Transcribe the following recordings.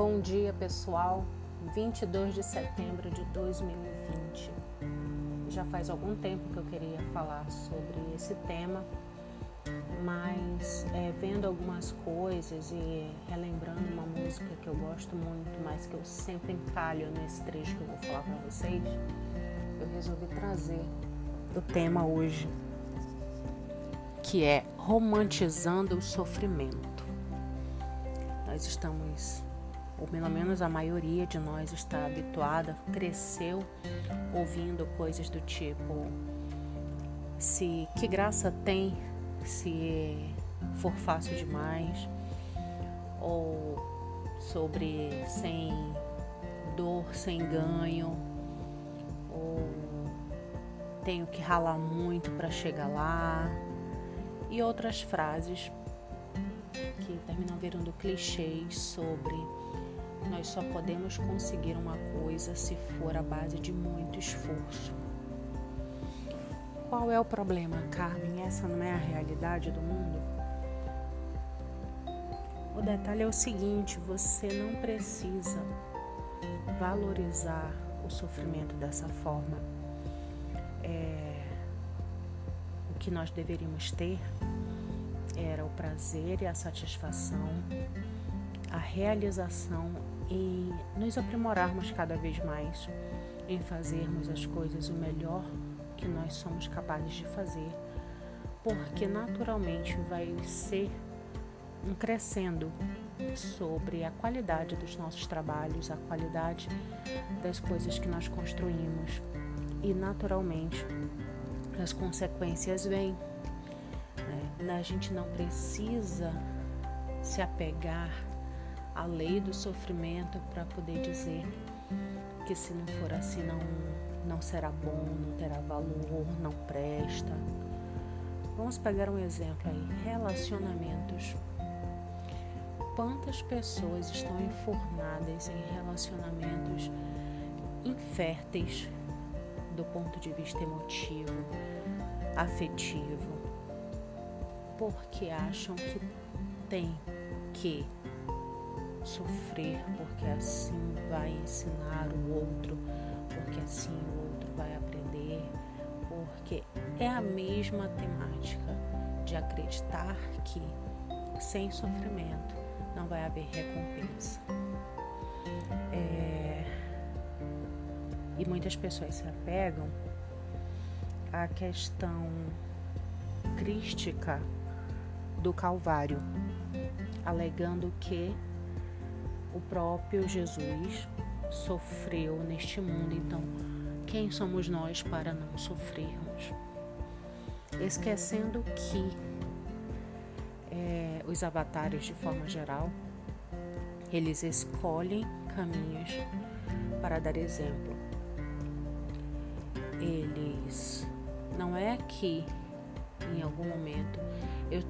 Bom dia, pessoal. 22 de setembro de 2020. Já faz algum tempo que eu queria falar sobre esse tema, mas é, vendo algumas coisas e relembrando uma música que eu gosto muito, mas que eu sempre encalho nesse trecho que eu vou falar para vocês, eu resolvi trazer o tema hoje, que é romantizando o sofrimento. Nós estamos ou pelo menos a maioria de nós está habituada, cresceu ouvindo coisas do tipo: se que graça tem se for fácil demais, ou sobre sem dor, sem ganho, ou tenho que ralar muito para chegar lá, e outras frases que terminam virando clichês sobre nós só podemos conseguir uma coisa se for à base de muito esforço. Qual é o problema, Carmen? Essa não é a realidade do mundo? O detalhe é o seguinte: você não precisa valorizar o sofrimento dessa forma. É, o que nós deveríamos ter era o prazer e a satisfação, a realização e nos aprimorarmos cada vez mais em fazermos as coisas o melhor que nós somos capazes de fazer, porque naturalmente vai ser um crescendo sobre a qualidade dos nossos trabalhos, a qualidade das coisas que nós construímos e naturalmente as consequências vêm. Né? A gente não precisa se apegar a lei do sofrimento para poder dizer que se não for assim não, não será bom, não terá valor, não presta. Vamos pegar um exemplo aí, relacionamentos. Quantas pessoas estão enfornadas em relacionamentos inférteis do ponto de vista emotivo, afetivo, porque acham que tem que sofrer, porque assim vai ensinar o outro, porque assim o outro vai aprender, porque é a mesma temática de acreditar que sem sofrimento não vai haver recompensa. É... E muitas pessoas se apegam à questão crística do Calvário, alegando que o próprio Jesus sofreu neste mundo, então quem somos nós para não sofrermos? Esquecendo que é, os avatares, de forma geral, eles escolhem caminhos para dar exemplo. Eles não é que em algum momento eu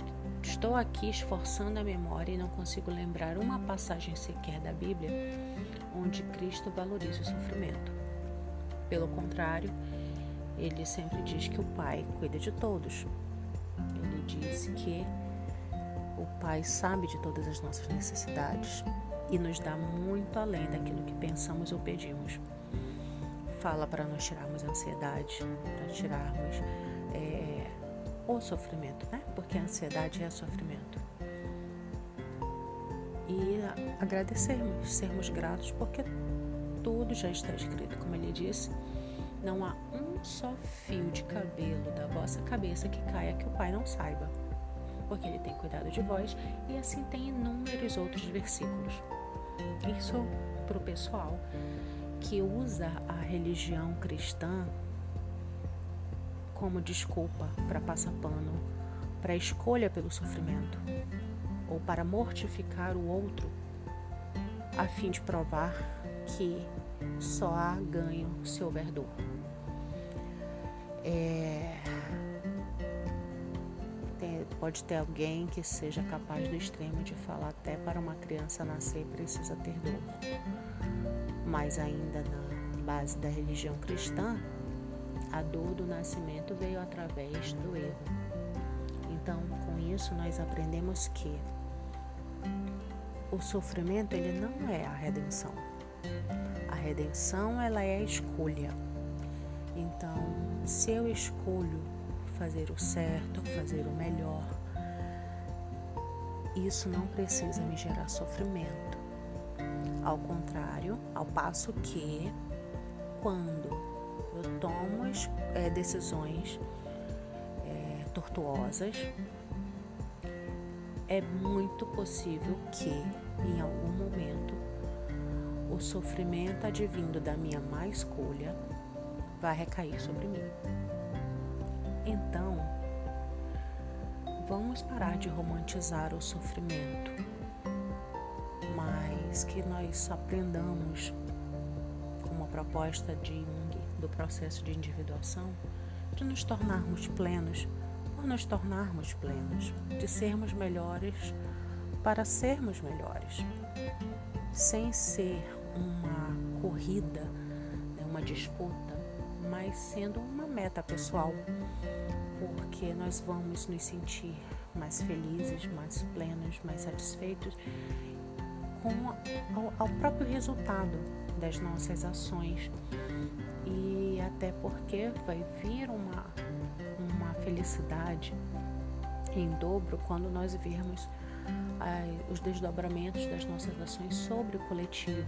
Estou aqui esforçando a memória e não consigo lembrar uma passagem sequer da Bíblia onde Cristo valoriza o sofrimento. Pelo contrário, ele sempre diz que o Pai cuida de todos. Ele diz que o Pai sabe de todas as nossas necessidades e nos dá muito além daquilo que pensamos ou pedimos. Fala para nós tirarmos a ansiedade, para tirarmos é, o sofrimento, né? Porque a ansiedade é sofrimento. E agradecermos, sermos gratos, porque tudo já está escrito, como ele disse. Não há um só fio de cabelo da vossa cabeça que caia que o Pai não saiba, porque Ele tem cuidado de vós e assim tem inúmeros outros versículos. Isso para o pessoal que usa a religião cristã como desculpa para passar pano, para escolha pelo sofrimento ou para mortificar o outro, a fim de provar que só há ganho se houver dor. É... Tem, pode ter alguém que seja capaz do extremo de falar até para uma criança nascer precisa ter dor. Mas ainda na base da religião cristã, a dor do nascimento veio através do erro. Então, com isso, nós aprendemos que o sofrimento ele não é a redenção. A redenção ela é a escolha. Então, se eu escolho fazer o certo, fazer o melhor, isso não precisa me gerar sofrimento. Ao contrário, ao passo que quando eu tomo é, decisões é, tortuosas, é muito possível que em algum momento o sofrimento advindo da minha má escolha vai recair sobre mim. Então, vamos parar de romantizar o sofrimento, mas que nós aprendamos, como a proposta de Jung do processo de individuação, de nos tornarmos plenos por nos tornarmos plenos, de sermos melhores para sermos melhores, sem ser uma corrida, né, uma disputa, mas sendo uma meta pessoal porque nós vamos nos sentir mais felizes, mais plenos, mais satisfeitos com ao, ao próprio resultado das nossas ações até porque vai vir uma, uma felicidade em dobro quando nós virmos os desdobramentos das nossas ações sobre o coletivo,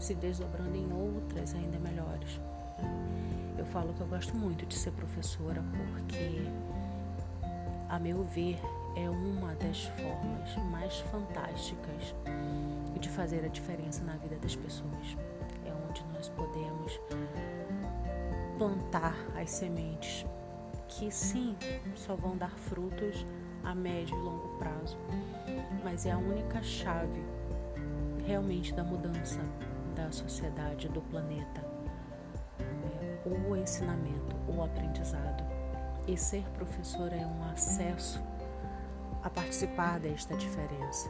se desdobrando em outras ainda melhores. Eu falo que eu gosto muito de ser professora porque, a meu ver, é uma das formas mais fantásticas de fazer a diferença na vida das pessoas. É onde nós podemos plantar as sementes que, sim, só vão dar frutos a médio e longo prazo, mas é a única chave realmente da mudança da sociedade, do planeta o ensinamento, o aprendizado. E ser professor é um acesso a participar desta diferença.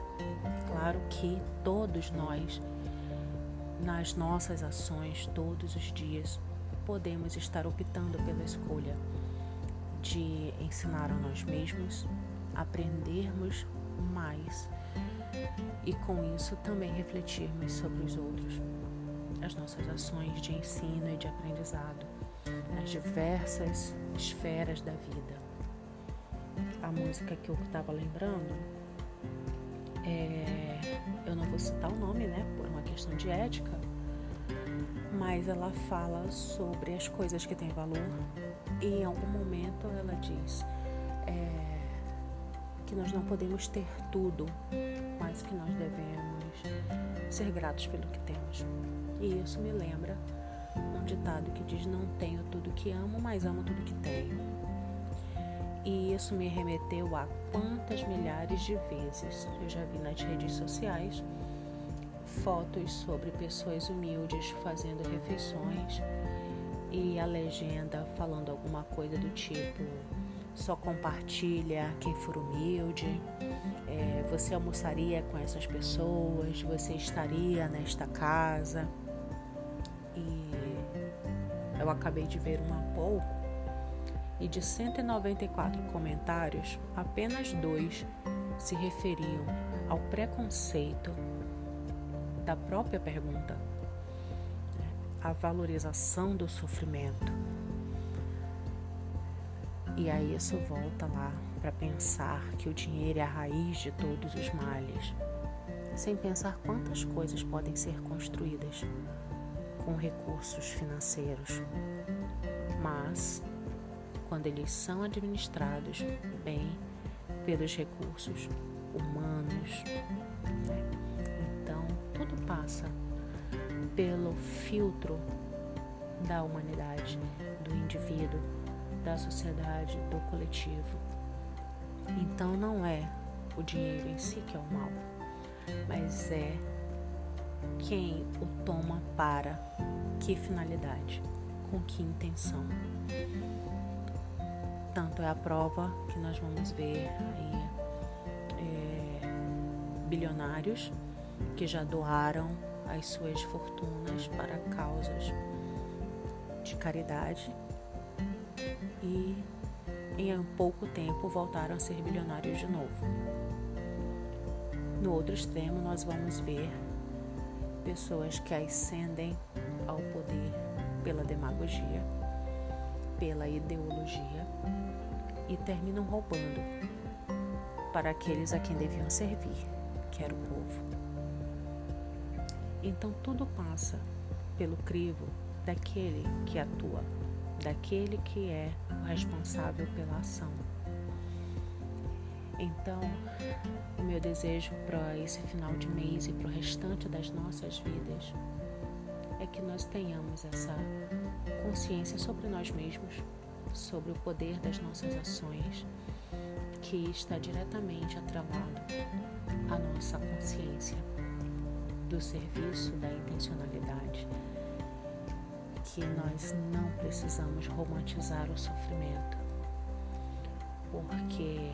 Claro que todos nós, nas nossas ações, todos os dias, podemos estar optando pela escolha de ensinar a nós mesmos, aprendermos mais e com isso também refletirmos sobre os outros as nossas ações de ensino e de aprendizado nas diversas esferas da vida. A música que eu estava lembrando, é, eu não vou citar o nome, né, por uma questão de ética, mas ela fala sobre as coisas que têm valor e em algum momento ela diz é, que nós não podemos ter tudo, mas que nós devemos ser gratos pelo que temos. E isso me lembra um ditado que diz: Não tenho tudo que amo, mas amo tudo que tenho. E isso me remeteu a quantas milhares de vezes eu já vi nas redes sociais fotos sobre pessoas humildes fazendo refeições e a legenda falando alguma coisa do tipo só compartilha quem for humilde, é, você almoçaria com essas pessoas, você estaria nesta casa. E eu acabei de ver um há pouco e de 194 comentários, apenas dois se referiam ao preconceito da própria pergunta, a valorização do sofrimento. E aí isso volta lá para pensar que o dinheiro é a raiz de todos os males, sem pensar quantas coisas podem ser construídas com recursos financeiros, mas quando eles são administrados bem pelos recursos humanos. Passa pelo filtro da humanidade, do indivíduo, da sociedade, do coletivo. Então, não é o dinheiro em si que é o mal, mas é quem o toma para que finalidade, com que intenção. Tanto é a prova que nós vamos ver aí é, bilionários que já doaram as suas fortunas para causas de caridade e em pouco tempo voltaram a ser bilionários de novo. No outro extremo, nós vamos ver pessoas que ascendem ao poder pela demagogia, pela ideologia e terminam roubando para aqueles a quem deviam servir, que era o povo. Então tudo passa pelo crivo daquele que atua, daquele que é o responsável pela ação. Então, o meu desejo para esse final de mês e para o restante das nossas vidas é que nós tenhamos essa consciência sobre nós mesmos, sobre o poder das nossas ações, que está diretamente atrelado à nossa consciência do serviço, da intencionalidade, que nós não precisamos romantizar o sofrimento, porque,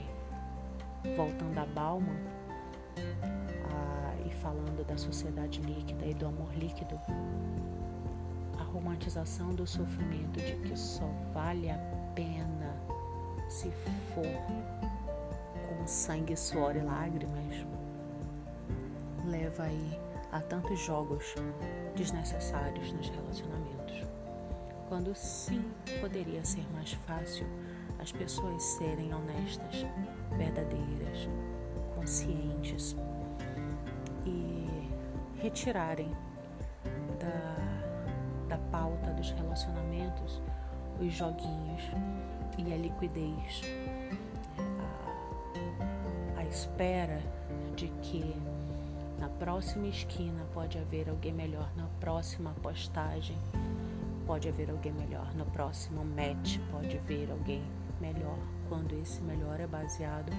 voltando a Bauman, a, e falando da sociedade líquida e do amor líquido, a romantização do sofrimento de que só vale a pena se for com sangue, suor e lágrimas, leva aí a tantos jogos desnecessários nos relacionamentos. Quando sim poderia ser mais fácil as pessoas serem honestas, verdadeiras, conscientes e retirarem da, da pauta dos relacionamentos os joguinhos e a liquidez espera de que na próxima esquina pode haver alguém melhor, na próxima postagem pode haver alguém melhor, no próximo match pode haver alguém melhor, quando esse melhor é baseado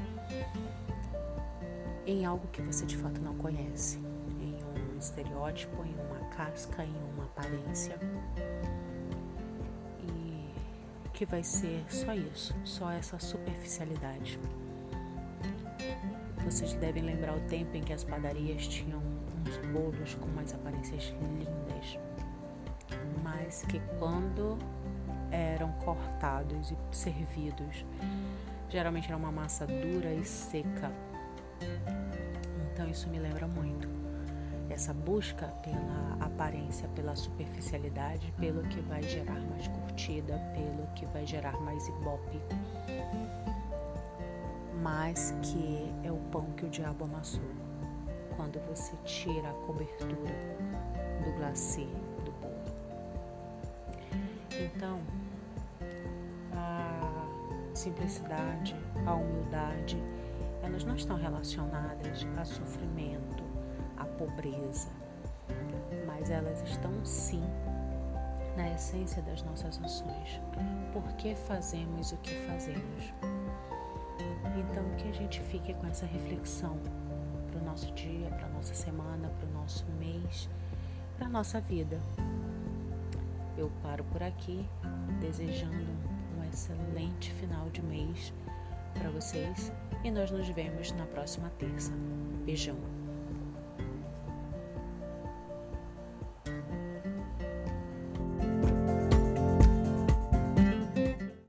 em algo que você de fato não conhece, em um estereótipo, em uma casca, em uma aparência. E que vai ser só isso, só essa superficialidade. Vocês devem lembrar o tempo em que as padarias tinham uns bolos com umas aparências lindas, mas que quando eram cortados e servidos, geralmente era uma massa dura e seca. Então isso me lembra muito essa busca pela aparência, pela superficialidade, pelo que vai gerar mais curtida, pelo que vai gerar mais ibope mas que é o pão que o diabo amassou. Quando você tira a cobertura do glacê do bolo. Então, a simplicidade, a humildade, elas não estão relacionadas a sofrimento, a pobreza, mas elas estão sim na essência das nossas ações. Por que fazemos o que fazemos? Então, que a gente fique com essa reflexão para o nosso dia, para a nossa semana, para o nosso mês, para a nossa vida. Eu paro por aqui, desejando um excelente final de mês para vocês e nós nos vemos na próxima terça. Beijão!